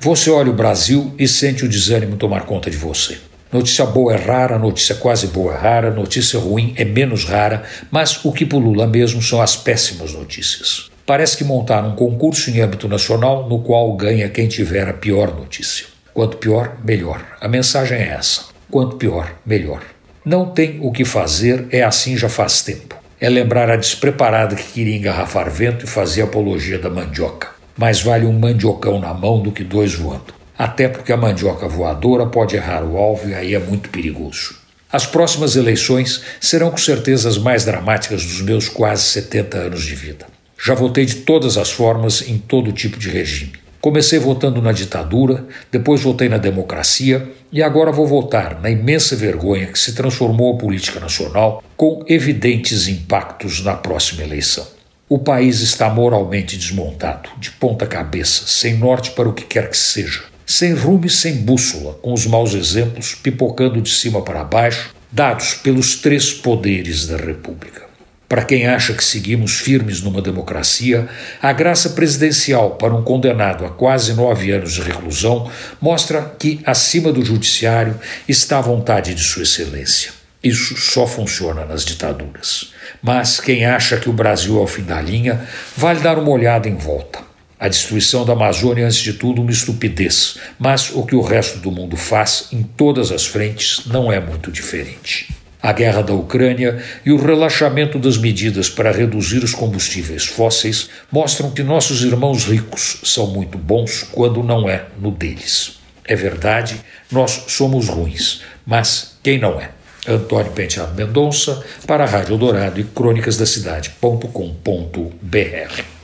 Você olha o Brasil e sente o desânimo tomar conta de você. Notícia boa é rara, notícia quase boa é rara, notícia ruim é menos rara, mas o que pulula mesmo são as péssimas notícias. Parece que montaram um concurso em âmbito nacional no qual ganha quem tiver a pior notícia. Quanto pior, melhor. A mensagem é essa. Quanto pior, melhor. Não tem o que fazer, é assim já faz tempo. É lembrar a despreparada que queria engarrafar vento e fazer apologia da mandioca mais vale um mandiocão na mão do que dois voando. Até porque a mandioca voadora pode errar o alvo e aí é muito perigoso. As próximas eleições serão com certeza as mais dramáticas dos meus quase 70 anos de vida. Já votei de todas as formas em todo tipo de regime. Comecei votando na ditadura, depois votei na democracia e agora vou votar na imensa vergonha que se transformou a política nacional, com evidentes impactos na próxima eleição. O país está moralmente desmontado, de ponta cabeça, sem norte para o que quer que seja, sem rumo e sem bússola, com os maus exemplos pipocando de cima para baixo, dados pelos três poderes da República. Para quem acha que seguimos firmes numa democracia, a graça presidencial para um condenado a quase nove anos de reclusão mostra que, acima do judiciário, está a vontade de Sua Excelência. Isso só funciona nas ditaduras. Mas quem acha que o Brasil é o fim da linha, vale dar uma olhada em volta. A destruição da Amazônia é, antes de tudo, uma estupidez, mas o que o resto do mundo faz em todas as frentes não é muito diferente. A guerra da Ucrânia e o relaxamento das medidas para reduzir os combustíveis fósseis mostram que nossos irmãos ricos são muito bons quando não é no deles. É verdade, nós somos ruins, mas quem não é? Antônio Penteado Mendonça, para a Rádio Dourado e Crônicas da Cidade.com.br.